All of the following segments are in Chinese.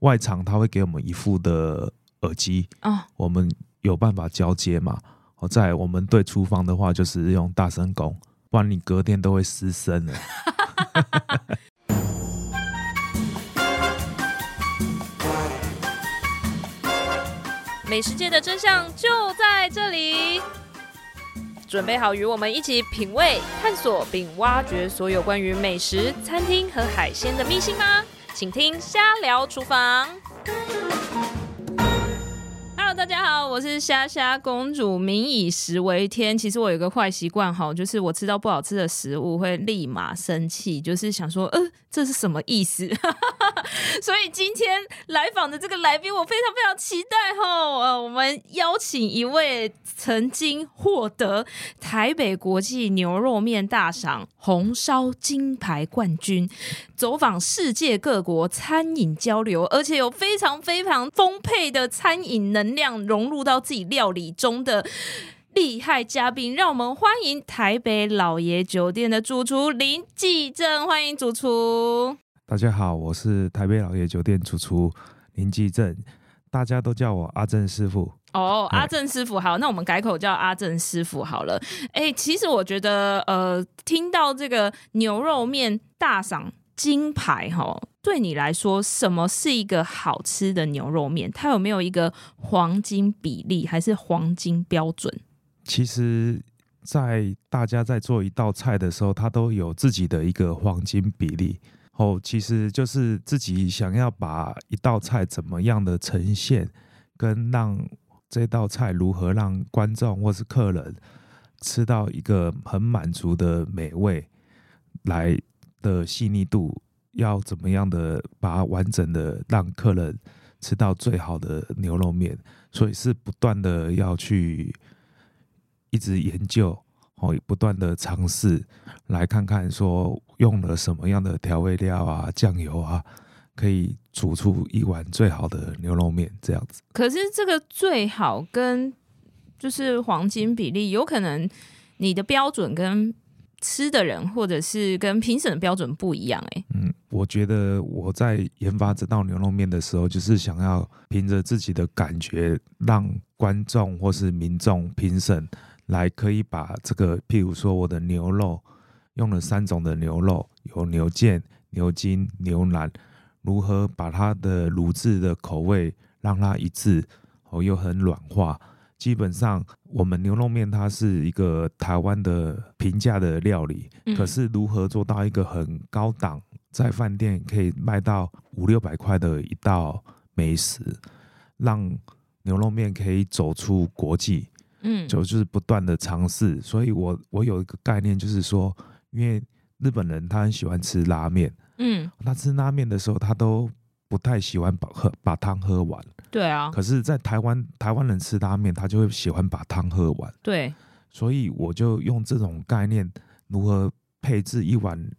外场他会给我们一副的耳机啊，我们有办法交接嘛。哦，在我们对厨房的话，就是用大声公，不然你隔天都会失声了。美食界的真相就在这里，准备好与我们一起品味、探索并挖掘所有关于美食、餐厅和海鲜的秘辛吗？请听《瞎聊厨房》。大家好，我是虾虾公主。民以食为天，其实我有一个坏习惯哈，就是我吃到不好吃的食物会立马生气，就是想说，呃，这是什么意思？所以今天来访的这个来宾，我非常非常期待哈。呃，我们邀请一位曾经获得台北国际牛肉面大赏红烧金牌冠军，走访世界各国餐饮交流，而且有非常非常丰沛的餐饮能量。融入到自己料理中的厉害嘉宾，让我们欢迎台北老爷酒店的主厨林继正，欢迎主厨。大家好，我是台北老爷酒店主厨林继正，大家都叫我阿正师傅。哦，阿正师傅好，那我们改口叫阿正师傅好了。哎，其实我觉得，呃，听到这个牛肉面大赏金牌，哈。对你来说，什么是一个好吃的牛肉面？它有没有一个黄金比例，还是黄金标准？其实，在大家在做一道菜的时候，它都有自己的一个黄金比例。哦，其实就是自己想要把一道菜怎么样的呈现，跟让这道菜如何让观众或是客人吃到一个很满足的美味，来的细腻度。要怎么样的把它完整的让客人吃到最好的牛肉面，所以是不断的要去一直研究，哦，不断的尝试，来看看说用了什么样的调味料啊、酱油啊，可以煮出一碗最好的牛肉面这样子。可是这个最好跟就是黄金比例，有可能你的标准跟吃的人或者是跟评审的标准不一样，欸，嗯，我觉得我在研发这道牛肉面的时候，就是想要凭着自己的感觉，让观众或是民众评审来可以把这个，譬如说我的牛肉用了三种的牛肉，有牛腱、牛筋、牛腩，如何把它的卤制的口味让它一致，哦，又很软化。基本上，我们牛肉面它是一个台湾的平价的料理，嗯，可是如何做到一个很高档，在饭店可以卖到五六百块的一道美食，让牛肉面可以走出国际，嗯，就就是不断的尝试。所以我我有一个概念，就是说，因为日本人他很喜欢吃拉面，嗯，他吃拉面的时候，他都不太喜欢把喝把汤喝完。对啊，可是，在台湾，台湾人吃拉面，他就会喜欢把汤喝完。对，所以我就用这种概念，如何配置一碗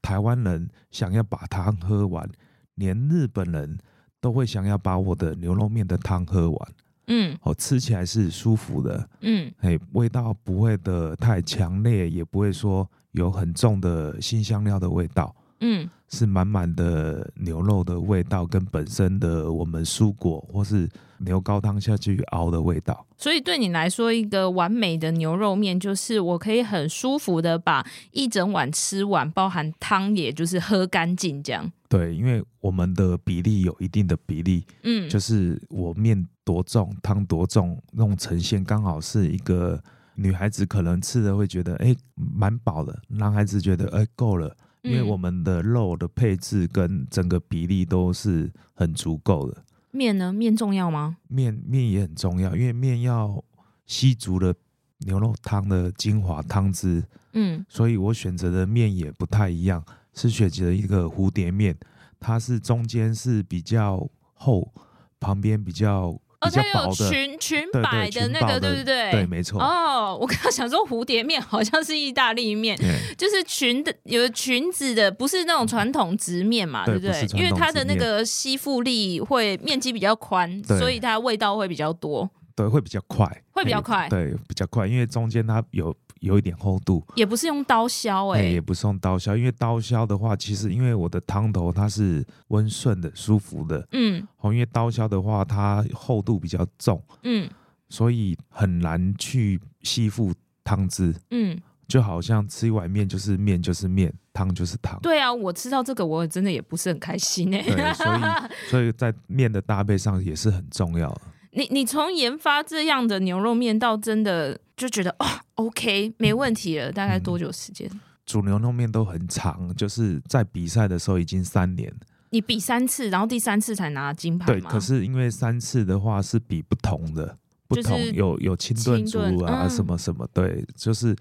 台湾人想要把汤喝完，连日本人都会想要把我的牛肉面的汤喝完。嗯，哦，吃起来是舒服的。嗯，哎，味道不会的太强烈，也不会说有很重的辛香料的味道。嗯，是满满的牛肉的味道，跟本身的我们蔬果或是牛高汤下去熬的味道。所以对你来说，一个完美的牛肉面就是我可以很舒服的把一整碗吃完，包含汤也就是喝干净这样。对，因为我们的比例有一定的比例，嗯，就是我面多重，汤多重，那种呈现刚好是一个女孩子可能吃的会觉得哎蛮饱的，男孩子觉得哎够了。因为我们的肉的配置跟整个比例都是很足够的。面呢？面重要吗？面面也很重要，因为面要吸足了牛肉汤的精华汤汁。嗯，所以我选择的面也不太一样，是选择一个蝴蝶面，它是中间是比较厚，旁边比较。而且有裙裙摆的那个，对不对？对，没错。哦，我刚刚想说蝴蝶面好像是意大利面，就是裙的有裙子的，不是那种传统直面嘛，对不对？因为它的那个吸附力会面积比较宽，所以它味道会比较多。对，会比较快，会比较快，对，比较快，因为中间它有有一点厚度，也不是用刀削哎、欸，也不是用刀削，因为刀削的话，其实因为我的汤头它是温顺的、舒服的，嗯，哦，因为刀削的话它厚度比较重，嗯，所以很难去吸附汤汁，嗯。就好像吃一碗面就是面就是面，汤就是汤。对啊，我吃到这个，我真的也不是很开心哎。对，所以所以在面的搭配上也是很重要。你你从研发这样的牛肉面到真的就觉得哦，OK，没问题了，大概多久时间？嗯，煮牛肉面都很长，就是在比赛的时候已经三年。你比三次，然后第三次才拿金牌。对，可是因为三次的话是比不同的，不同有有清炖煮啊，什么什么，对，就是。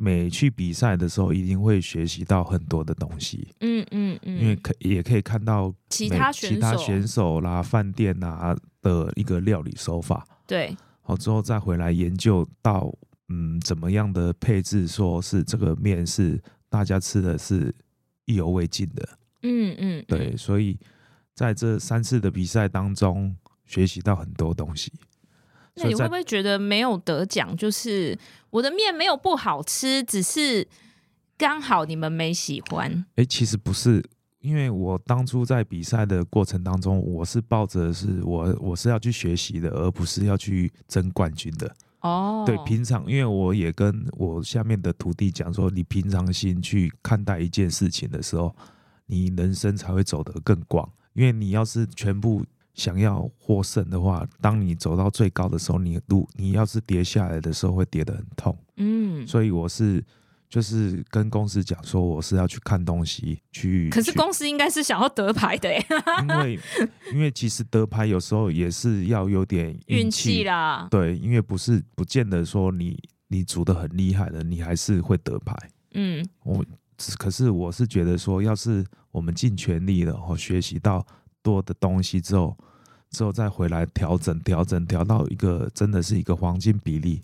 每去比赛的时候，一定会学习到很多的东西。嗯嗯嗯，因为可也可以看到其他选手、其他选手啦、饭店啊的一个料理手法。对，好之后再回来研究到，嗯，怎么样的配置，说是这个面是大家吃的是意犹未尽的。嗯嗯，对，所以在这三次的比赛当中，学习到很多东西。那你会不会觉得没有得奖？就是我的面没有不好吃，只是刚好你们没喜欢。哎，其实不是，因为我当初在比赛的过程当中，我是抱着是我我是要去学习的，而不是要去争冠军的。哦，对，平常因为我也跟我下面的徒弟讲说，你平常心去看待一件事情的时候，你人生才会走得更广。因为你要是全部。想要获胜的话，当你走到最高的时候，你如你要是跌下来的时候，会跌得很痛。嗯，所以我是就是跟公司讲说，我是要去看东西去。可是公司应该是想要得牌的耶，因为因为其实得牌有时候也是要有点运气啦。对，因为不是不见得说你你煮的很厉害的，你还是会得牌。嗯，我可是我是觉得说，要是我们尽全力了，哦，学习到多的东西之后。之后再回来调整，调整，调到一个真的是一个黄金比例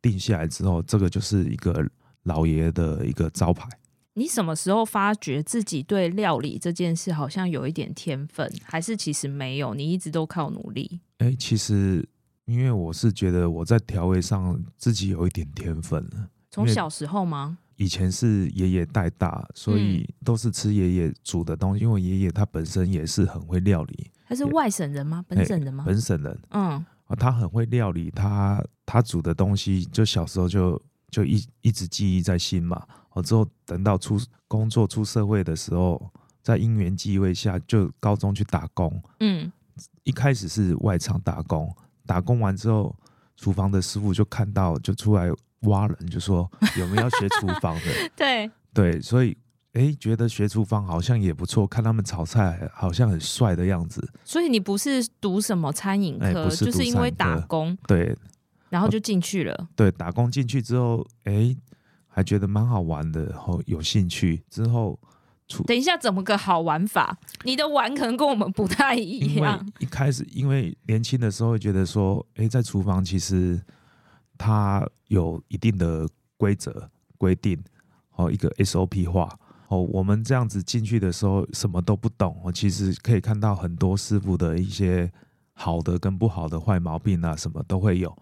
定下来之后，这个就是一个老爷的一个招牌。你什么时候发觉自己对料理这件事好像有一点天分，还是其实没有？你一直都靠努力？哎，其实因为我是觉得我在调味上自己有一点天分了。从小时候吗？以前是爷爷带大，所以都是吃爷爷煮的东西。因为爷爷他本身也是很会料理。他是外省人吗？本省人吗？本省人。嗯，他很会料理，他他煮的东西，就小时候就就一一直记忆在心嘛。哦，之后等到出工作出社会的时候，在因缘际会下，就高中去打工。嗯，一开始是外场打工，打工完之后，厨房的师傅就看到，就出来挖人，就说有没有要学厨房的？对对，所以。哎，觉得学厨房好像也不错，看他们炒菜好像很帅的样子。所以你不是读什么餐饮科，是就是因为打工，对，然后就进去了。对，打工进去之后，哎，还觉得蛮好玩的，然后有兴趣。之后，等一下怎么个好玩法？你的玩可能跟我们不太一样。一开始，因为年轻的时候会觉得说，哎，在厨房其实它有一定的规则规定，哦，一个 SOP 化。哦，我们这样子进去的时候什么都不懂，我其实可以看到很多师傅的一些好的跟不好的坏毛病啊，什么都会有。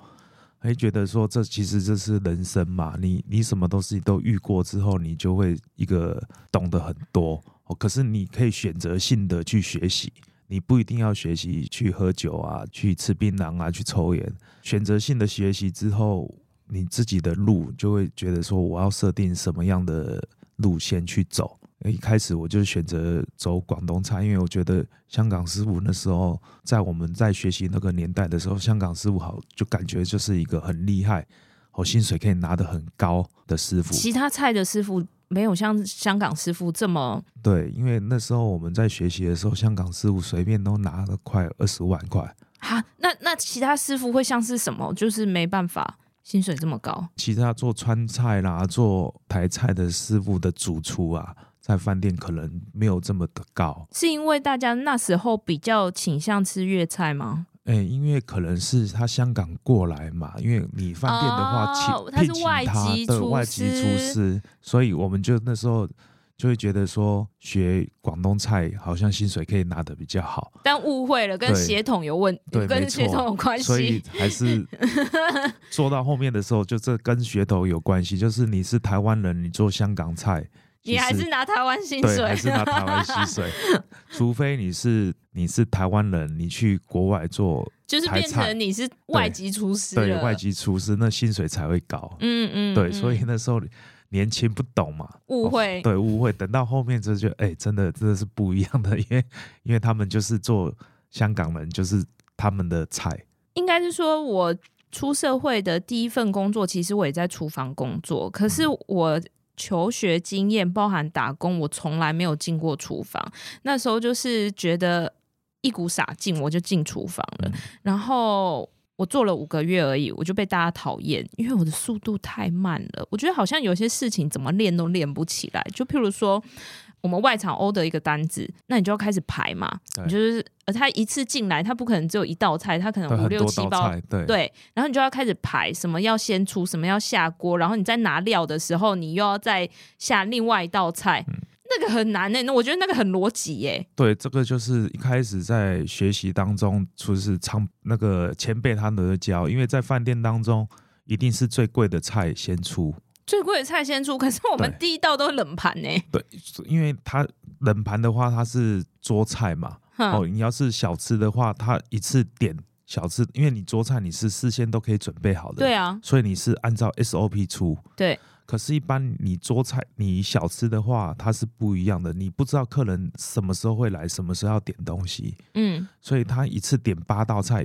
会觉得说，这其实这是人生嘛，你你什么东西都遇过之后，你就会一个懂得很多。哦，可是你可以选择性的去学习，你不一定要学习去喝酒啊，去吃槟榔啊，去抽烟。选择性的学习之后，你自己的路就会觉得说，我要设定什么样的。路线去走，一开始我就选择走广东菜，因为我觉得香港师傅那时候在我们在学习那个年代的时候，香港师傅好就感觉就是一个很厉害，哦，薪水可以拿得很高的师傅。其他菜的师傅没有像香港师傅这么对，因为那时候我们在学习的时候，香港师傅随便都拿了快二十万块。哈，那那其他师傅会像是什么？就是没办法。薪水这么高，其他做川菜啦、做台菜的师傅的主厨啊，在饭店可能没有这么的高。是因为大家那时候比较倾向吃粤菜吗？哎、欸，因为可能是他香港过来嘛，因为你饭店的话，请、哦、他是外籍厨师，外籍厨师，所以我们就那时候就会觉得说学广东菜好像薪水可以拿的比较好，但误会了，跟血统有问，对，跟血统有关系，所以还是 做到后面的时候，就这跟血统有关系，就是你是台湾人，你做香港菜。你还是拿台湾薪水，还是拿台湾薪水，除非你是你是台湾人，你去国外做，就是变成你是外籍厨师，对，对外籍厨师，那薪水才会高。嗯嗯，对，所以那时候年轻不懂嘛，误会，哦，对误会，等到后面这就哎、欸，真的真的是不一样的，因为 因为他们就是做香港人，就是他们的菜。应该是说，我出社会的第一份工作，其实我也在厨房工作，可是我。嗯求学经验包含打工，我从来没有进过厨房。那时候就是觉得一股傻劲，我就进厨房了。然后我做了五个月而已，我就被大家讨厌，因为我的速度太慢了。我觉得好像有些事情怎么练都练不起来。就譬如说。我们外场 order 一个单子，那你就要开始排嘛。你就是，呃，他一次进来，他不可能只有一道菜，他可能五六七包，对，对。然后你就要开始排，什么要先出，什么要下锅，然后你在拿料的时候，你又要再下另外一道菜，嗯、那个很难呢、欸。那我觉得那个很逻辑耶。对，这个就是一开始在学习当中，就是唱那个前辈他们都教，因为在饭店当中，一定是最贵的菜先出。最贵的菜先出，可是我们第一道都冷盘呢。对，因为它冷盘的话，它是桌菜嘛。哦，你要是小吃的话，它一次点小吃，因为你桌菜你是事先都可以准备好的。对啊，所以你是按照 SOP 出。对。可是，一般你桌菜你小吃的话，它是不一样的。你不知道客人什么时候会来，什么时候要点东西。嗯。所以他一次点八道菜。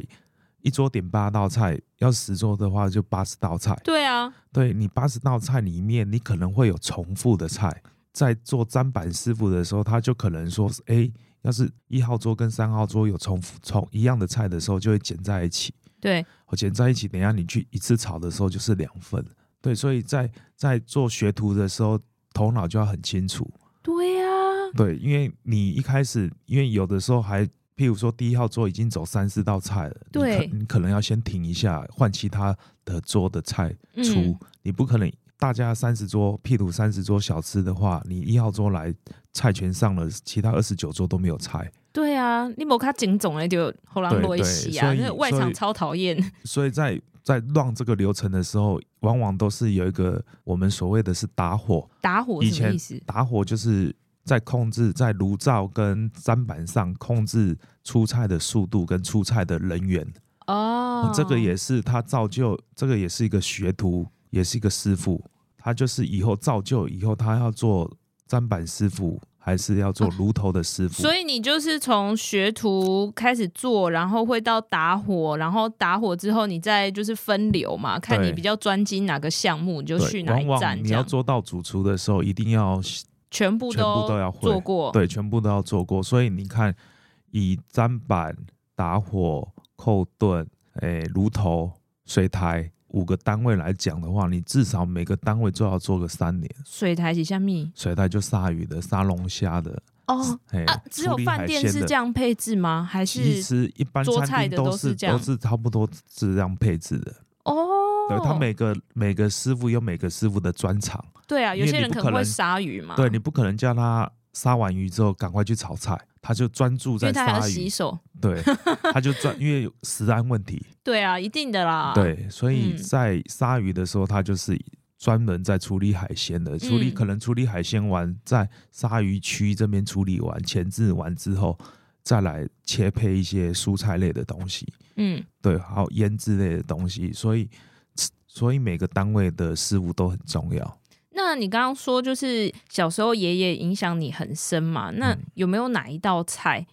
一桌点八道菜，要十桌的话就八十道菜。对啊，对你八十道菜里面，你可能会有重复的菜。在做砧板师傅的时候，他就可能说：“哎，要是一号桌跟三号桌有重复重一样的菜的时候，就会剪在一起。”对，我剪在一起，等一下你去一次炒的时候就是两份。对，所以在在做学徒的时候，头脑就要很清楚。对呀、啊，对，因为你一开始，因为有的时候还。譬如说，第一号桌已经走三四道菜了，对，你可，能要先停一下，换其他的桌的菜出。嗯、你不可能大家三十桌，譬如三十桌小吃的话，你一号桌来菜全上了，其他二十九桌都没有菜。对啊，你没看警总哎就后浪落一洗啊，那外场超讨厌。所以在在让这个流程的时候，往往都是有一个我们所谓的是打火，打火什么意思？打火就是。在控制在炉灶跟砧板上控制出菜的速度跟出菜的人员哦，这个也是他造就，这个也是一个学徒，也是一个师傅。他就是以后造就以后，他要做砧板师傅，还是要做炉头的师傅。所以你就是从学徒开始做，然后会到打火，然后打火之后，你再就是分流嘛，看你比较专精哪个项目，你就去哪一站。你要做到主厨的时候，一定要。全部都都要做过，对，全部都要做过。所以你看，以砧板、打火、扣炖、诶，炉头、水台五个单位来讲的话，你至少每个单位最好做个三年。水台是下面？水台就杀鱼的、杀龙虾的。哦，哎、啊，只有饭店是这样配置吗？还是其实一般桌菜的都是都是差不多是这样配置的。哦。对，他每个每个师傅有每个师傅的专长。对啊，有些人可能会杀鱼嘛。对，你不可能叫他杀完鱼之后赶快去炒菜，他就专注在鲨鱼。洗手。对，他就专因为有食安问题。对啊，一定的啦。对，所以在鲨鱼的时候，他就是专门在处理海鲜的。处理可能处理海鲜完，在鲨鱼区这边处理完、前置完之后，再来切配一些蔬菜类的东西。嗯，对，还有腌制类的东西，所以。所以每个单位的师傅都很重要。那你刚刚说，就是小时候爷爷影响你很深嘛？那有没有哪一道菜，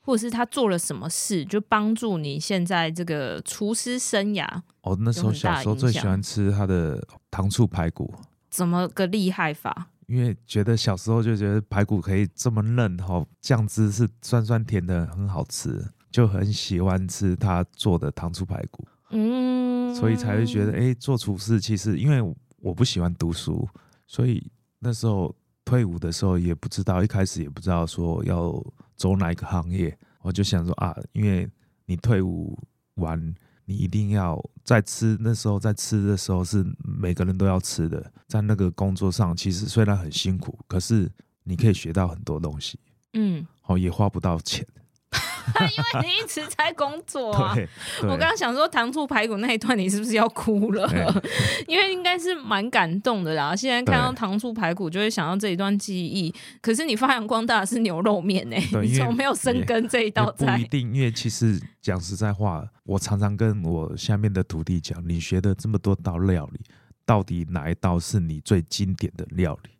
或者是他做了什么事，就帮助你现在这个厨师生涯？哦，那时候小时候最喜欢吃他的糖醋排骨。怎么个厉害法？因为觉得小时候就觉得排骨可以这么嫩，哈，酱汁是酸酸甜的，很好吃，就很喜欢吃他做的糖醋排骨。嗯，所以才会觉得，哎、欸，做厨师其实，因为我不喜欢读书，所以那时候退伍的时候也不知道，一开始也不知道说要走哪一个行业，我就想说啊，因为你退伍完，你一定要在吃，那时候在吃的时候是每个人都要吃的，在那个工作上，其实虽然很辛苦，可是你可以学到很多东西，嗯，哦，也花不到钱。因为你一直在工作啊。我刚刚想说糖醋排骨那一段，你是不是要哭了？因为应该是蛮感动的啦。现在看到糖醋排骨，就会想到这一段记忆。可是你发扬光大的是牛肉面呢、欸？你从没有深耕这一道菜。不一定，因为其实讲实在话，我常常跟我下面的徒弟讲，你学的这么多道料理，到底哪一道是你最经典的料理？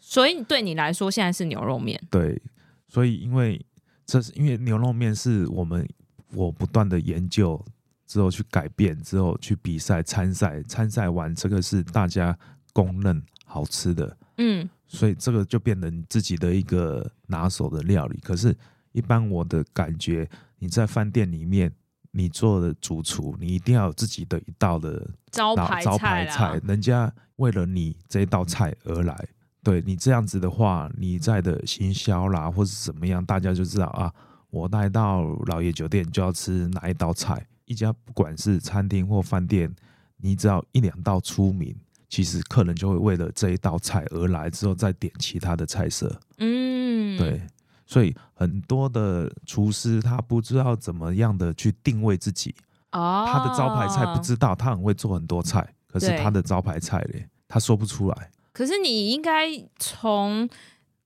所以对你来说，现在是牛肉面。对，所以因为。这是因为牛肉面是我们我不断的研究之后去改变之后去比赛参赛参赛完这个是大家公认好吃的，嗯，所以这个就变成自己的一个拿手的料理。可是，一般我的感觉，你在饭店里面你做的主厨，你一定要有自己的一道的招牌招牌菜，人家为了你这一道菜而来。对你这样子的话，你在的行销啦，或是怎么样，大家就知道啊。我带到老爷酒店就要吃哪一道菜。一家不管是餐厅或饭店，你只要一两道出名，其实客人就会为了这一道菜而来，之后再点其他的菜色。嗯，对。所以很多的厨师他不知道怎么样的去定位自己。哦。他的招牌菜不知道，他很会做很多菜，可是他的招牌菜嘞，他说不出来。可是你应该从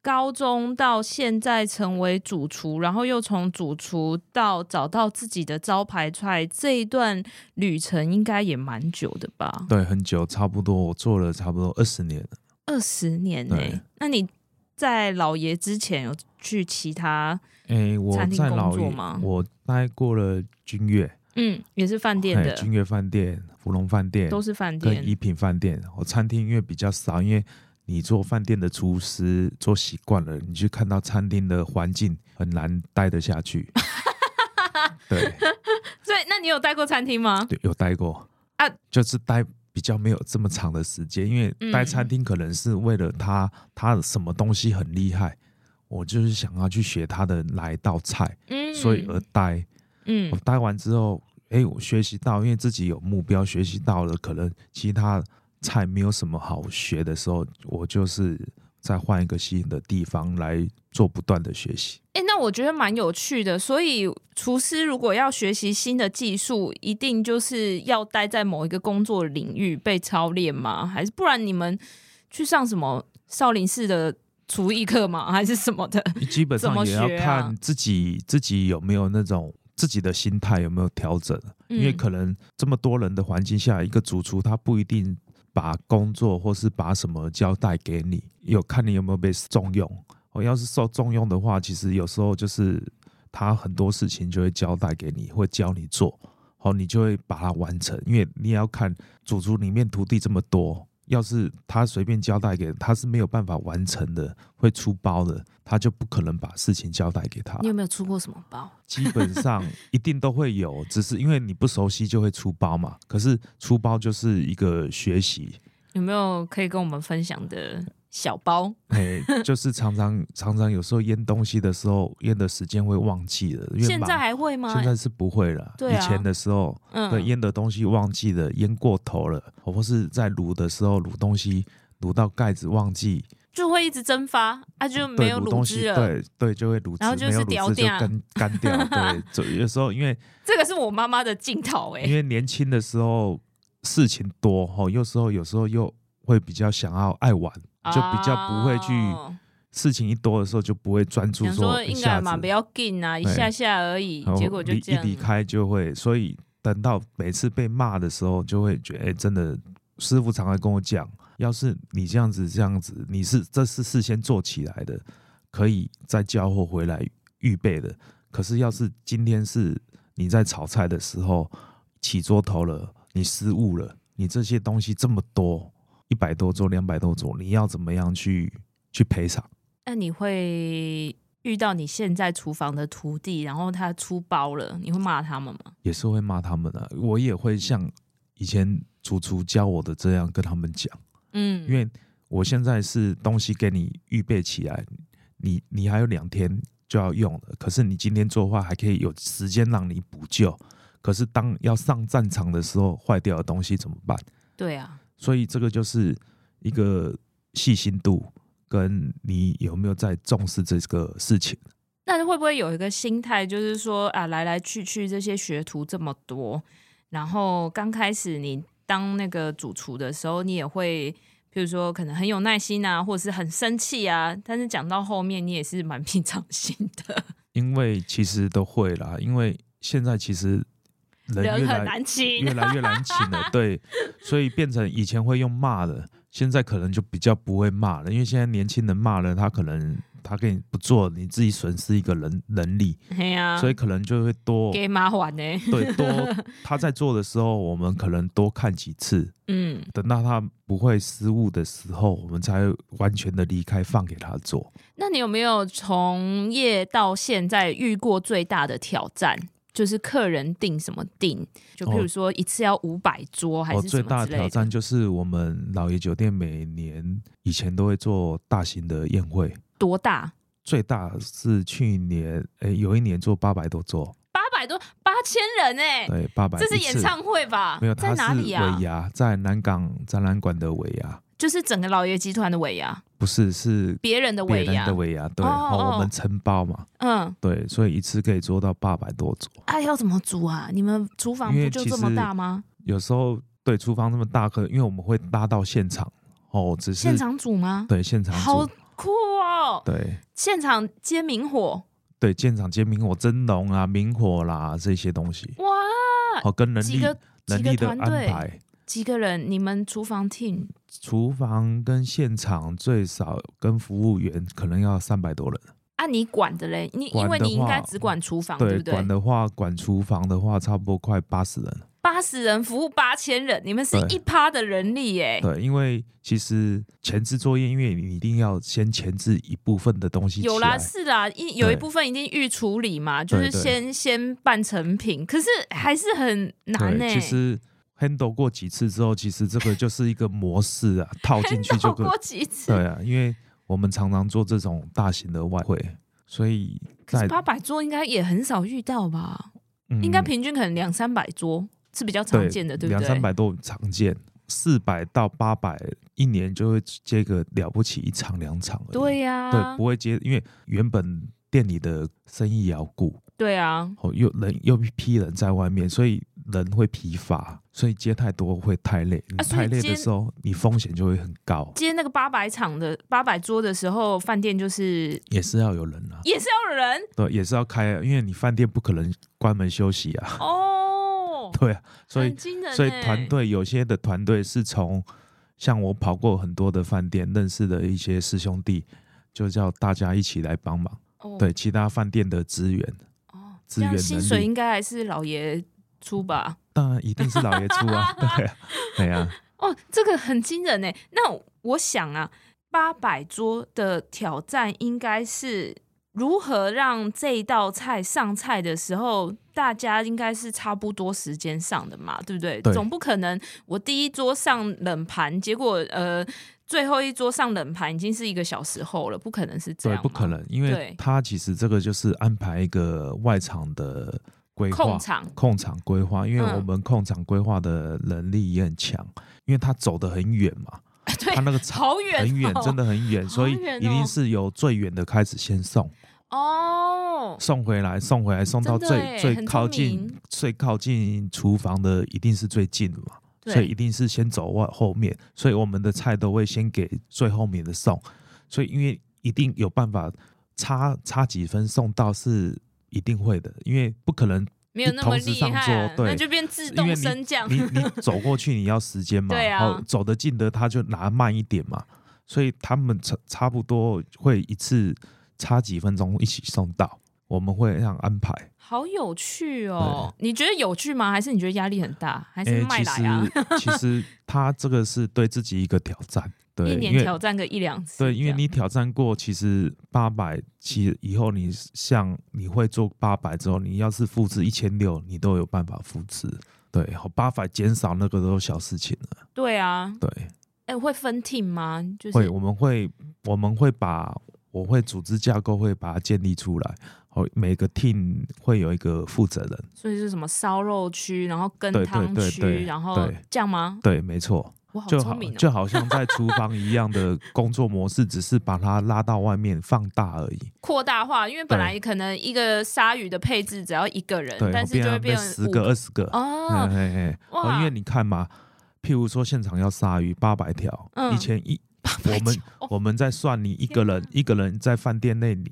高中到现在成为主厨，然后又从主厨到找到自己的招牌菜，这一段旅程应该也蛮久的吧？对，很久，差不多我做了差不多二十年了。二十年呢、欸？那你在老爷之前有去其他诶餐厅工作吗？我待过了君悦。嗯，也是饭店的，君悦饭店、芙蓉饭店都是饭店，跟怡品饭店。我餐厅因为比较少，因为你做饭店的厨师做习惯了，你去看到餐厅的环境很难待得下去。对，所以那你有待过餐厅吗？对，有待过啊，就是待比较没有这么长的时间，因为待餐厅可能是为了他，他什么东西很厉害，我就是想要去学他的哪一道菜，嗯，所以而待。嗯，我待完之后，哎、欸，我学习到，因为自己有目标，学习到了，可能其他菜没有什么好学的时候，我就是再换一个新的地方来做不断的学习。哎、欸，那我觉得蛮有趣的。所以，厨师如果要学习新的技术，一定就是要待在某一个工作领域被操练吗？还是不然你们去上什么少林寺的厨艺课吗？还是什么的？基本上也要看自己、啊、自己有没有那种。自己的心态有没有调整？因为可能这么多人的环境下，一个主厨他不一定把工作或是把什么交代给你，有看你有没有被重用。我要是受重用的话，其实有时候就是他很多事情就会交代给你，会教你做，好，你就会把它完成。因为你也要看主厨里面徒弟这么多。要是他随便交代给他是没有办法完成的，会出包的，他就不可能把事情交代给他。你有没有出过什么包？基本上一定都会有，只是因为你不熟悉就会出包嘛。可是出包就是一个学习。有没有可以跟我们分享的？小包，哎，就是常常常常有时候腌东西的时候，腌的时间会忘记了。现在还会吗？现在是不会了。对、啊，以前的时候，嗯，对，腌的东西忘记了，腌过头了，或是在卤的时候卤东西卤到盖子忘记，就会一直蒸发，啊，就没有卤汁了。对对，就会卤汁，然后就是掉掉，干干掉。对，有时候因为 这个是我妈妈的镜头哎，因为年轻的时候事情多哈，有时候有时候又会比较想要爱玩。就比较不会去事情一多的时候就不会专注说应该嘛，不要紧啊，一下下而已，结果就这样一离开就会，所以等到每次被骂的时候，就会觉得哎，真的师傅常常跟我讲，要是你这样子这样子，你是这是事先做起来的，可以再交货回来预备的，可是要是今天是你在炒菜的时候起桌头了，你失误了，你这些东西这么多。一百多桌，两百多桌，你要怎么样去去赔偿？那你会遇到你现在厨房的徒弟，然后他出包了，你会骂他们吗？也是会骂他们的，我也会像以前主厨教我的这样跟他们讲。嗯，因为我现在是东西给你预备起来，你你还有两天就要用了，可是你今天做的话还可以有时间让你补救。可是当要上战场的时候，坏掉的东西怎么办？对啊。所以这个就是一个细心度跟你有没有在重视这个事情。那会不会有一个心态，就是说啊，来来去去这些学徒这么多，然后刚开始你当那个主厨的时候，你也会，譬如说可能很有耐心啊，或者是很生气啊，但是讲到后面，你也是蛮 平常心的。因为其实都会啦，因为现在其实人越来人很难请，越来越难请了，对，所以变成以前会用骂的，现在可能就比较不会骂了，因为现在年轻人骂了，他可能。他给你不做，你自己损失一个人能力，啊、所以可能就会多给麻烦呢。对，多他在做的时候，我们可能多看几次，嗯，等到他不会失误的时候，我们才完全的离开，放给他做。那你有没有从业到现在遇过最大的挑战？就是客人订什么订，就譬如说一次要五百桌，还是什么之类的？最大的挑战就是我们老爷酒店每年以前都会做大型的宴会。多大？最大是去年，哎、欸，有一年做八百多桌，八百多八千人哎、欸，对，八百。这是演唱会吧？没有，在哪里啊？尾牙，在南港展览馆的尾牙，就是整个老爷集团的尾牙，不是，是别人的尾牙的尾牙，对，哦，哦，哦，我们承包嘛，嗯，对，所以一次可以做到八百多桌。哎、啊，要怎么煮啊？你们厨房不就这么大吗？有时候对厨房那么大，可因为我们会搭到现场哦，只是现场煮吗？对，现场煮。酷哦！对，现场接明火，对，现场接明火蒸笼啊、明火啦这些东西。哇！好，跟人力几个人力的安排，几个人？你们厨房 team？厨房跟现场最少跟服务员可能要三百多人。啊，你管的嘞？你因为你应该只管厨房，对不对？管的话，管厨房的话，差不多快八十人。八十人服务八千人，你们是一趴的人力耶。对，因为其实前置作业，因为你一定要先前置一部分的东西。有啦，是啦，一有一部分已经预处理嘛，就是先先半成品，可是还是很难呢。其实 handle 过几次之后，其实这个就是一个模式啊，套进去就过几次。对啊，因为我们常常做这种大型的外汇，所以在八百桌应该也很少遇到吧？嗯、应该平均可能两三百桌。是比较常见的，对，对不对？两三百多常见，四百到八百一年就会接个了不起一场两场而已。对呀、啊，对，不会接，因为原本店里的生意也要顾。对啊，哦，又人又一批人在外面，所以人会疲乏，所以接太多会太累。你太累的时候，你风险就会很高。接那个八百场的八百桌的时候，饭店就是也是要有人啊，也是要有人，对，也是要开啊，因为你饭店不可能关门休息啊。哦。对啊，所以所以团队有些的团队是从像我跑过很多的饭店认识的一些师兄弟，就叫大家一起来帮忙。哦、对其他饭店的资源哦，资源薪水应该还是老爷出吧？当然一定是老爷出啊，对啊，对啊。哦，这个很惊人呢。那我想啊，八百桌的挑战应该是。如何让这一道菜上菜的时候，大家应该是差不多时间上的嘛，对不对？对，总不可能我第一桌上冷盘，结果呃最后一桌上冷盘已经是一个小时后了，不可能是这样。对，不可能，因为他其实这个就是安排一个外场的规划，控场。控场规划，因为我们控场规划的能力也很强，嗯、因为他走得很远嘛。他那个好远，很远，真的很远，所以一定是由最远的开始先送哦，送回来，送回来，送到最最靠近最靠近厨房的，一定是最近的嘛，所以一定是先走外后面，所以我们的菜都会先给最后面的送，所以因为一定有办法差差几分送到是一定会的，因为不可能。没有那么厉害，对，那就变自动升降。你你，你走过去，你要时间嘛？对啊。走得近的他就拿慢一点嘛，所以他们差差不多会一次差几分钟一起送到，我们会这样安排。好有趣哦！你觉得有趣吗？还是你觉得压力很大？还是卖来啊？欸、其实，其实他这个是对自己一个挑战。对，一年挑战个一两次。对，因为你挑战过，其实八百，其实以后你像你会做八百之后，你要是复制一千六，你都有办法复制。对，好，八百减少那个都是小事情了。对啊。对。哎、欸，会分 team 吗？就是会，我们会，我们会把，我会组织架构，会把它建立出来。好，每个 team 会有一个负责人。所以是什么烧肉区，然后羹汤区，然后这样吗？对，没错。就好聪明哦！就好像在厨房一样的 工作模式，只是把它拉到外面放大而已，扩大化。因为本来可能一个鲨鱼的配置只要一个人，但是就会变成十个、二十个哦。嘿嘿嘿哇！因为你看嘛，譬如说现场要鲨鱼八百条，以前一我们我们在算你一个人一个人在饭店内你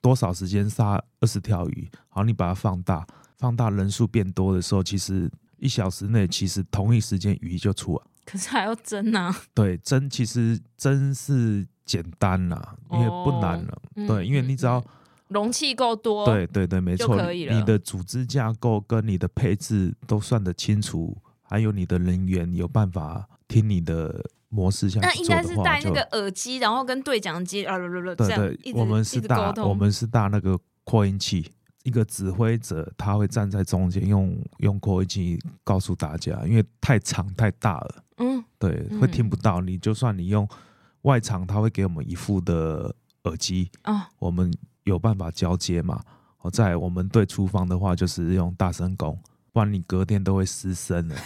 多少时间杀二十条鱼，好，你把它放大，放大人数变多的时候，其实。一小时内，其实同一时间鱼就出了。可是还要蒸啊？对，蒸其实蒸是简单啦，因为不难了。哦、对，因为你只要容器够多，对对对，没错，你的组织架构跟你的配置都算得清楚，还有你的人员有办法听你的模式下那应该是戴那个耳机，然后跟对讲机啊，对对对，我们是大，我们是大那个扩音器。一个指挥者，他会站在中间，用用扩音器告诉大家，因为太长太大了，嗯，对，会听不到。你就算你用外场，他会给我们一副的耳机啊，我们有办法交接嘛。好，在我们对厨房的话，就是用大声公，不然你隔天都会失声了。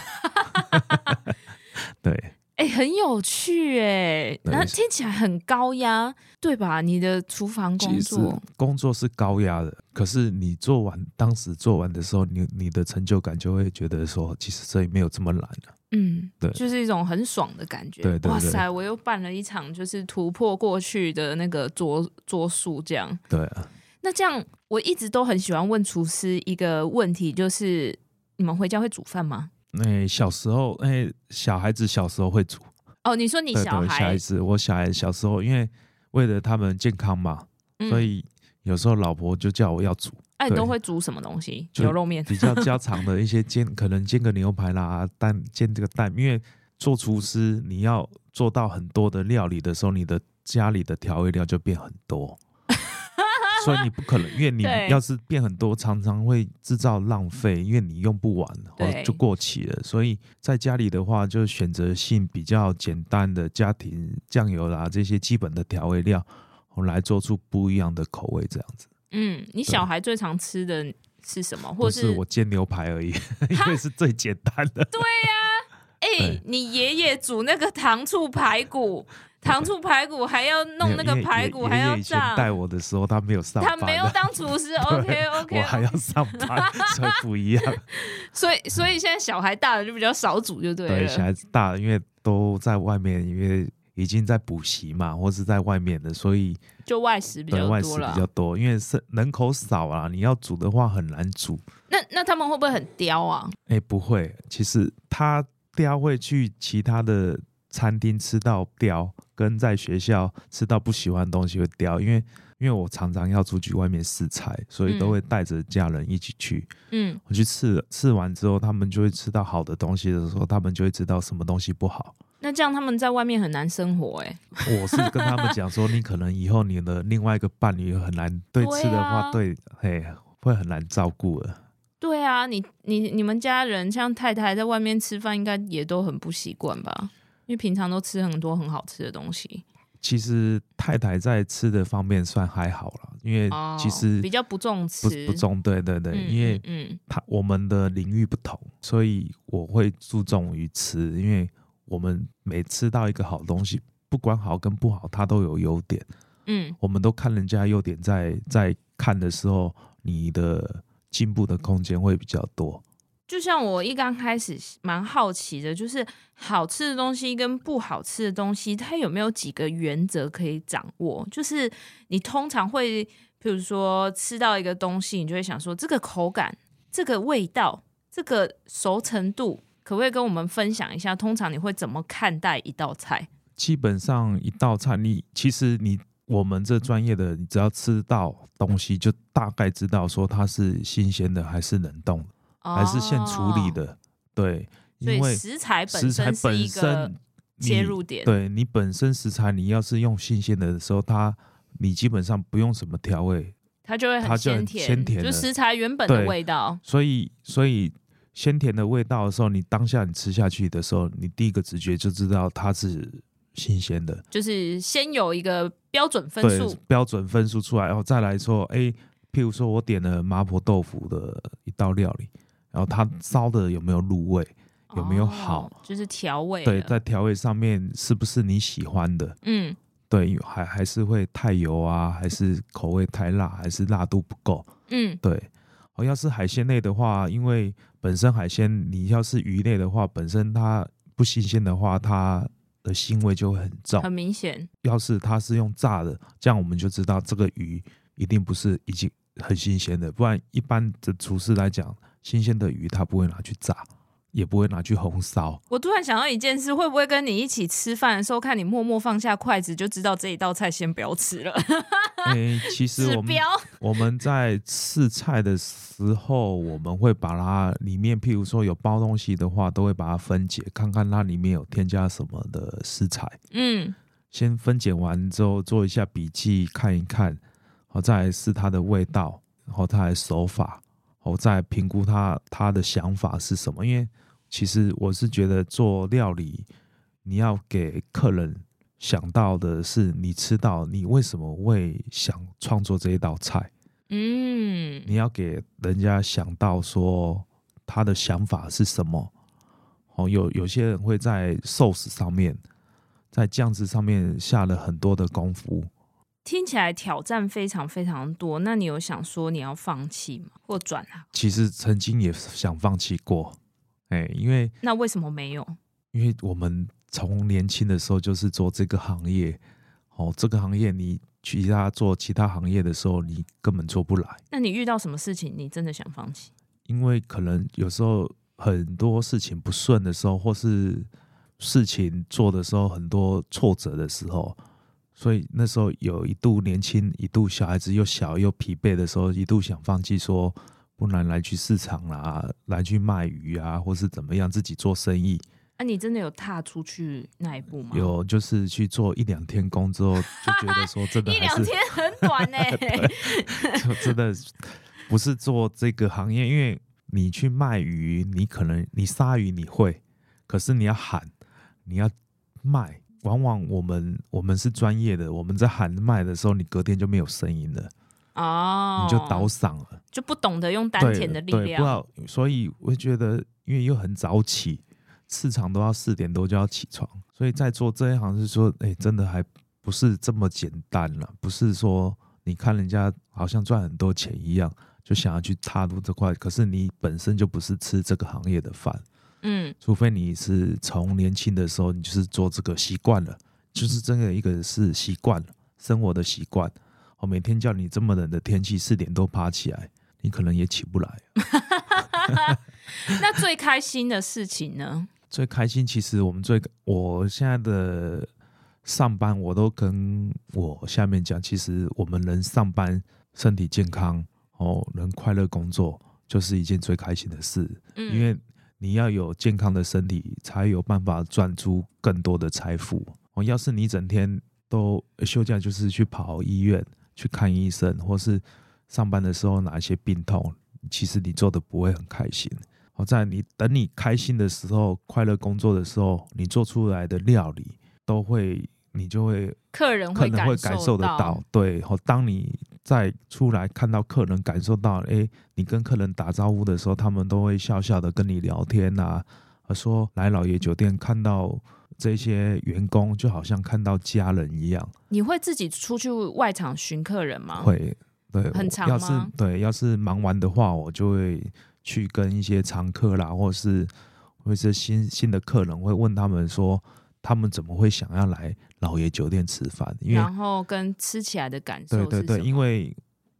对。哎、欸，很有趣哎，那听起来很高压，对吧？你的厨房工作，工作是高压的，可是你做完，当时做完的时候，你你的成就感就会觉得说，其实这也没有这么难了。嗯，对，就是一种很爽的感觉。对，对，对，哇塞，我又办了一场，就是突破过去的那个桌桌数，这样。对啊。那这样，我一直都很喜欢问厨师一个问题，就是你们回家会煮饭吗？那、欸、小时候，哎、欸，小孩子小时候会煮。哦，你说你小孩，小孩子，我小孩小时候，因为为了他们健康嘛，嗯、所以有时候老婆就叫我要煮。哎、啊，你都会煮什么东西？牛肉面，比较家常的 一些煎，可能煎个牛排啦，蛋煎这个蛋。因为做厨师，你要做到很多的料理的时候，你的家里的调味料就变很多。所以你不可能，因为你要是变很多，常常会制造浪费，因为你用不完，或就过期了。所以在家里的话，就选择性比较简单的家庭酱油啦，这些基本的调味料，我来做出不一样的口味，这样子。嗯，你小孩最常吃的是什么？或是，是我煎牛排而已，因为是最简单的。对呀、啊，哎、欸，你爷爷煮那个糖醋排骨。糖醋排骨还要弄那个排骨，还要炸。带我的时候，他没有上班，他没有当厨师。OK OK，我还要上班，所以不一样。所以所以现在小孩大了就比较少煮，就对了。对，小孩子大了，因为都在外面，因为已经在补习嘛，或是在外面的，所以就外食比较多食比较多，因为是人口少啊，你要煮的话很难煮。那那他们会不会很刁啊？哎、欸，不会，其实他刁会去其他的餐厅吃到刁。跟在学校吃到不喜欢的东西会掉，因为因为我常常要出去外面试菜，所以都会带着家人一起去。嗯，我去试了，试完之后，他们就会吃到好的东西的时候，他们就会知道什么东西不好。那这样他们在外面很难生活哎、欸。我是跟他们讲说，你可能以后你的另外一个伴侣很难对吃的话，对，啊、对嘿会很难照顾了。对啊，你你你们家人像太太在外面吃饭，应该也都很不习惯吧？因为平常都吃很多很好吃的东西，其实太太在吃的方面算还好了，因为其实比较不重吃，不不重，对对对，嗯、因为嗯，他我们的领域不同，所以我会注重于吃，因为我们每吃到一个好东西，不管好跟不好，它都有优点，嗯，我们都看人家优点在，在在看的时候，你的进步的空间会比较多。就像我一刚开始蛮好奇的，就是好吃的东西跟不好吃的东西，它有没有几个原则可以掌握？就是你通常会，比如说吃到一个东西，你就会想说，这个口感、这个味道、这个熟成度，可不可以跟我们分享一下？通常你会怎么看待一道菜？基本上一道菜，你其实你我们这专业的，你只要吃到东西，就大概知道说它是新鲜的还是冷冻的。还是现处理的，哦、对，因为食材本身是一个切入点。对你本身食材，你要是用新鲜的时候，它你基本上不用什么调味，它就会很鲜甜，鲜甜，就食材原本的味道。所以，所以鲜甜的味道的时候，你当下你吃下去的时候，你第一个直觉就知道它是新鲜的，就是先有一个标准分数，标准分数出来，然后再来说，哎，譬如说我点了麻婆豆腐的一道料理。然后它烧的有没有入味？有没有好，哦、就是调味。对，在调味上面是不是你喜欢的？嗯，对，还还是会太油啊，还是口味太辣，还是辣度不够？嗯，对。哦，要是海鲜类的话，因为本身海鲜，你要是鱼类的话，本身它不新鲜的话，它的腥味就会很重，很明显。要是它是用炸的，这样我们就知道这个鱼一定不是已经很新鲜的，不然一般的厨师来讲，新鲜的鱼他不会拿去炸。也不会拿去红烧。我突然想到一件事，会不会跟你一起吃饭的时候，看你默默放下筷子，就知道这一道菜先不要吃了？欸、其实我们 我们在试菜的时候，我们会把它里面，譬如说有包东西的话，都会把它分解，看看它里面有添加什么的食材。嗯，先分解完之后做一下笔记，看一看，好，再来试它的味道，然后它的手法，我再评估他他的想法是什么，因为。其实我是觉得做料理，你要给客人想到的是，你吃到你为什么会想创作这一道菜？嗯，你要给人家想到说他的想法是什么？哦，有有些人会在寿司上面，在酱汁上面下了很多的功夫，听起来挑战非常非常多。那你有想说你要放弃吗？或转啊？其实曾经也想放弃过。哎，因为那为什么没有？因为我们从年轻的时候就是做这个行业，哦，这个行业你其他做其他行业的时候，你根本做不来。那你遇到什么事情，你真的想放弃？因为可能有时候很多事情不顺的时候，或是事情做的时候很多挫折的时候，所以那时候有一度年轻，一度小孩子又小又疲惫的时候，一度想放弃说。不然来去市场啦，来去卖鱼啊，或是怎么样自己做生意。啊，你真的有踏出去那一步吗？有，就是去做一两天工之后，就觉得说真的 一两天很短呢、欸。就真的不是做这个行业，因为你去卖鱼，你可能你杀鱼你会，可是你要喊，你要卖，往往我们我们是专业的，我们在喊麦的时候，你隔天就没有声音了。哦，你就倒嗓了，就不懂得用丹田的力量。对，不知道，所以我觉得，因为又很早起，市场都要四点多就要起床，所以在做这一行是说，哎，真的还不是这么简单了。不是说你看人家好像赚很多钱一样，就想要去踏入这块，可是你本身就不是吃这个行业的饭。嗯，除非你是从年轻的时候你就是做这个习惯了，就是真的一个是习惯了生活的习惯。我每天叫你这么冷的天气四点多爬起来，你可能也起不来。那最开心的事情呢？最开心，其实我们最我现在的上班，我都跟我下面讲，其实我们能上班，身体健康哦，能快乐工作，就是一件最开心的事。嗯，因为你要有健康的身体，才有办法赚出更多的财富。哦，要是你整天都休假，就是去跑医院。去看医生，或是上班的时候哪一些病痛，其实你做的不会很开心。哦在你等你开心的时候，快乐工作的时候，你做出来的料理都会，你就会客人会可能会感受得到。对，好，当你再出来看到客人感受到，哎，你跟客人打招呼的时候，他们都会笑笑的跟你聊天啊，说来老爷酒店看到。这些员工就好像看到家人一样。你会自己出去外场寻客人吗？会，对，很长吗？要是对，要是忙完的话，我就会去跟一些常客啦，或是或是新新的客人，会问他们说，他们怎么会想要来老爷酒店吃饭？因为然后跟吃起来的感受。对对对，因为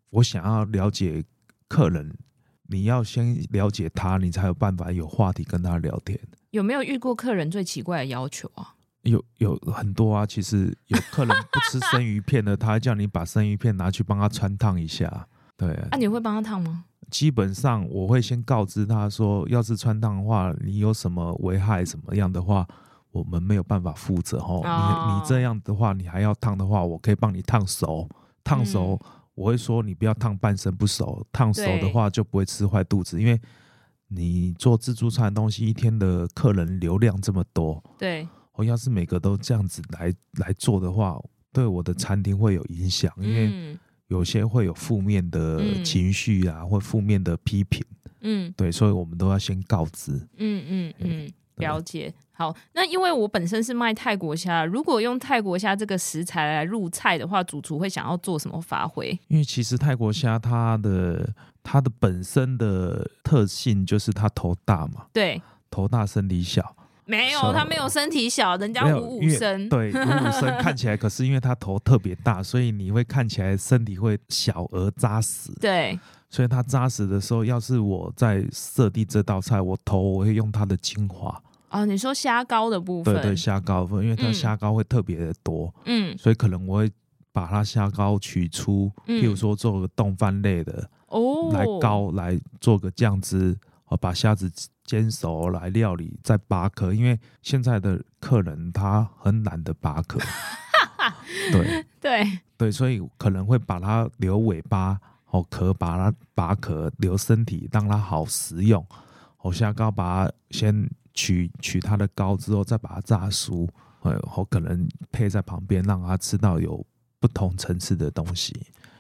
我想要了解客人，你要先了解他，你才有办法有话题跟他聊天。有没有遇过客人最奇怪的要求啊？有有很多啊，其实有客人不吃生鱼片的，他还叫你把生鱼片拿去帮他穿烫一下。对啊，啊你会帮他烫吗？基本上我会先告知他说，要是穿烫的话，你有什么危害什么样的话，我们没有办法负责哦。你你这样的话，你还要烫的话，我可以帮你烫熟，烫熟。嗯、我会说你不要烫半生不熟，烫熟的话就不会吃坏肚子，因为。你做自助餐的东西，一天的客人流量这么多，对，我要是每个都这样子来来做的话，对我的餐厅会有影响，因为有些会有负面的情绪啊，嗯、或负面的批评，嗯，对，所以我们都要先告知。嗯嗯嗯，了解。好，那因为我本身是卖泰国虾，如果用泰国虾这个食材来入菜的话，主厨会想要做什么发挥？因为其实泰国虾它的它的本身的特性就是它头大嘛，对，头大身体小。没有，它没有身体小，人家五五身，对，五五身 看起来，可是因为它头特别大，所以你会看起来身体会小而扎实。对，所以它扎实的时候，要是我在设定这道菜，我头我会用它的精华。哦，你说虾膏的部分，对对，虾膏部分，因为它虾膏会特别的多，嗯，所以可能我会把它虾膏取出，嗯、譬如说做个冻饭类的，哦，来膏来做个酱汁，哦，把虾子煎熟来料理再扒壳，因为现在的客人他很懒得扒壳，对。对。对，所以可能会把它留尾巴，哦壳把它拔壳，留身体让它好食用，哦虾膏把它先。取取它的膏之后，再把它炸酥，呃，我可能配在旁边，让它吃到有不同层次的东西。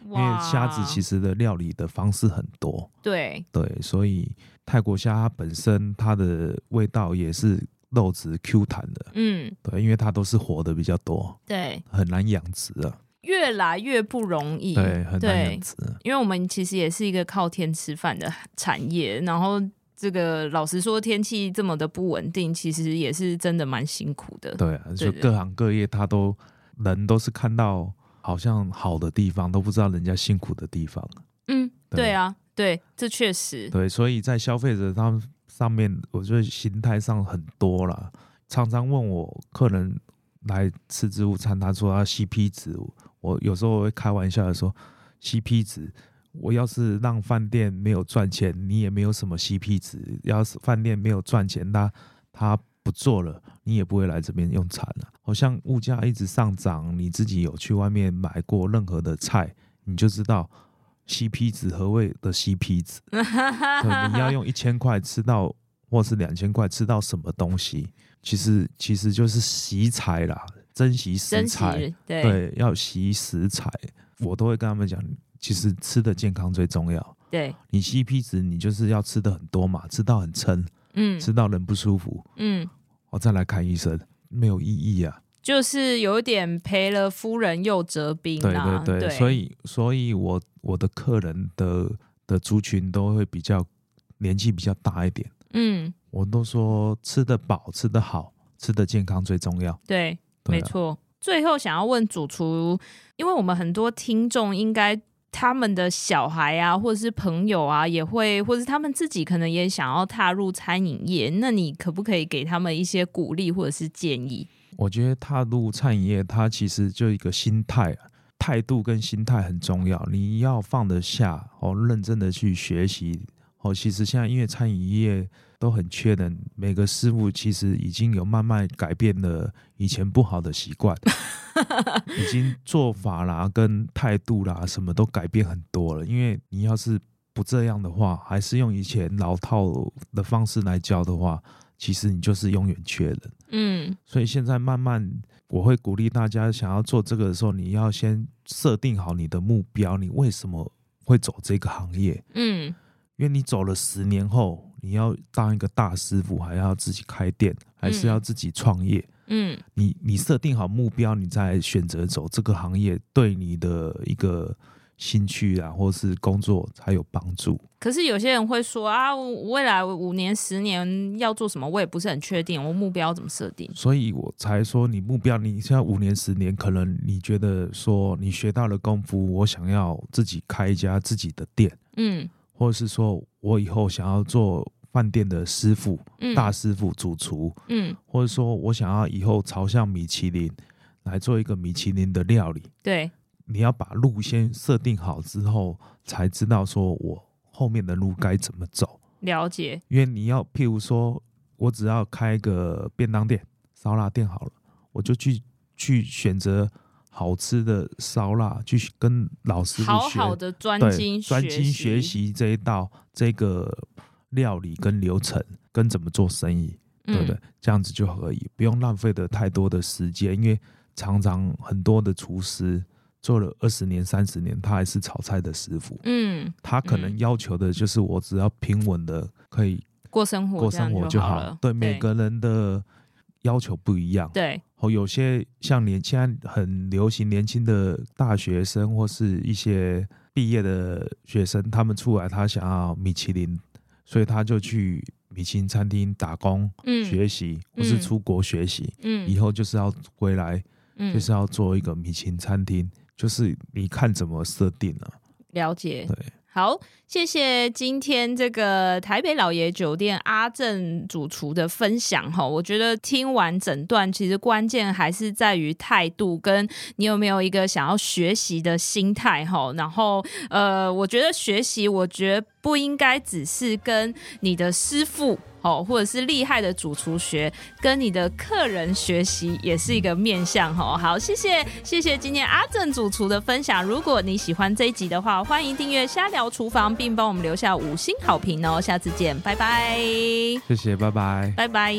因为虾子其实的料理的方式很多，对。对，所以泰国虾它本身它的味道也是肉质 Q 弹的，嗯，对，因为它都是活的比较多，对，很难养殖啊，越来越不容易，对，很难养殖，因为我们其实也是一个靠天吃饭的产业，然后。这个老实说，天气这么的不稳定，其实也是真的蛮辛苦的。对啊，就各行各业，他都人都是看到好像好的地方，都不知道人家辛苦的地方。嗯，对，对啊，对，这确实。对，所以在消费者他们上面，我觉得心态上很多了。常常问我客人来吃自助餐，他说他 CP 值，我有时候我会开玩笑的说 CP 值。我要是让饭店没有赚钱，你也没有什么 CP 值。要是饭店没有赚钱，他他不做了，你也不会来这边用餐了。好像物价一直上涨，你自己有去外面买过任何的菜，你就知道 CP 值何谓的 CP 值。你要用一千块吃到，或是两千块吃到什么东西？其实其实就是惜材啦，珍惜食材。对，对，要惜食材。我都会跟他们讲。其实吃的健康最重要。对，你 CP 值，你就是要吃的很多嘛，吃到很撑，嗯，吃到人不舒服，嗯，我再来看医生，没有意义啊。就是有点赔了夫人又折兵啊。对对对，对所以所以我我的客人的的族群都会比较年纪比较大一点。嗯，我都说吃得饱，吃得好，吃得健康最重要。对，对啊，没错。最后想要问主厨，因为我们很多听众应该。他们的小孩啊，或者是朋友啊，也会，或者是他们自己可能也想要踏入餐饮业。那你可不可以给他们一些鼓励或者是建议？我觉得踏入餐饮业，它其实就一个心态、态度跟心态很重要。你要放得下哦，认真的去学习哦。其实现在因为餐饮业。都很缺人，每个师傅其实已经有慢慢改变了以前不好的习惯，已经做法啦、跟态度啦，什么都改变很多了。因为你要是不这样的话，还是用以前老套的方式来教的话，其实你就是永远缺人。嗯，所以现在慢慢我会鼓励大家，想要做这个的时候，你要先设定好你的目标，你为什么会走这个行业？嗯，因为你走了十年后。你要当一个大师傅，还要自己开店，还是要自己创业？嗯，你你设定好目标，你再选择走这个行业，对你的一个兴趣啊，或是工作才有帮助。可是有些人会说啊，未来五年、十年要做什么，我也不是很确定，我目标怎么设定？所以我才说，你目标，你现在五年、十年，可能你觉得说你学到了功夫，我想要自己开一家自己的店，嗯，或者是说我以后想要做。饭店的师傅、嗯、大师傅、主厨，嗯，或者说我想要以后朝向米其林来做一个米其林的料理，对，你要把路先设定好之后，才知道说我后面的路该怎么走。了解，因为你要譬如说，我只要开个便当店、烧腊店好了，我就去去选择好吃的烧腊，去跟老师好好的专精专精学习这一道这个。料理跟流程跟怎么做生意，对不对？嗯、这样子就可以，不用浪费的太多的时间，因为常常很多的厨师做了二十年、三十年，他还是炒菜的师傅。嗯，他可能要求的就是我只要平稳的可以过生活，过生活就好了。对，每个人的要求不一样。对，哦，有些像年现在很流行年轻的大学生或是一些毕业的学生，他们出来他想要米其林，所以他就去米其林餐厅打工、嗯、学习，或是出国学习。嗯，以后就是要回来。嗯，就是要做一个米其林餐厅，就是你看怎么设定了。了解，对，好，谢谢今天这个台北老爷酒店阿正主厨的分享哈。我觉得听完整段，其实关键还是在于态度，跟你有没有一个想要学习的心态哈。然后，呃，我觉得学习，我觉得不应该只是跟你的师傅。哦，或者是厉害的主厨学，跟你的客人学习也是一个面向哦。好，谢谢谢谢今天阿正主厨的分享。如果你喜欢这一集的话，欢迎订阅瞎聊厨房，并帮我们留下五星好评哦。下次见，拜拜。谢谢，拜拜，拜拜。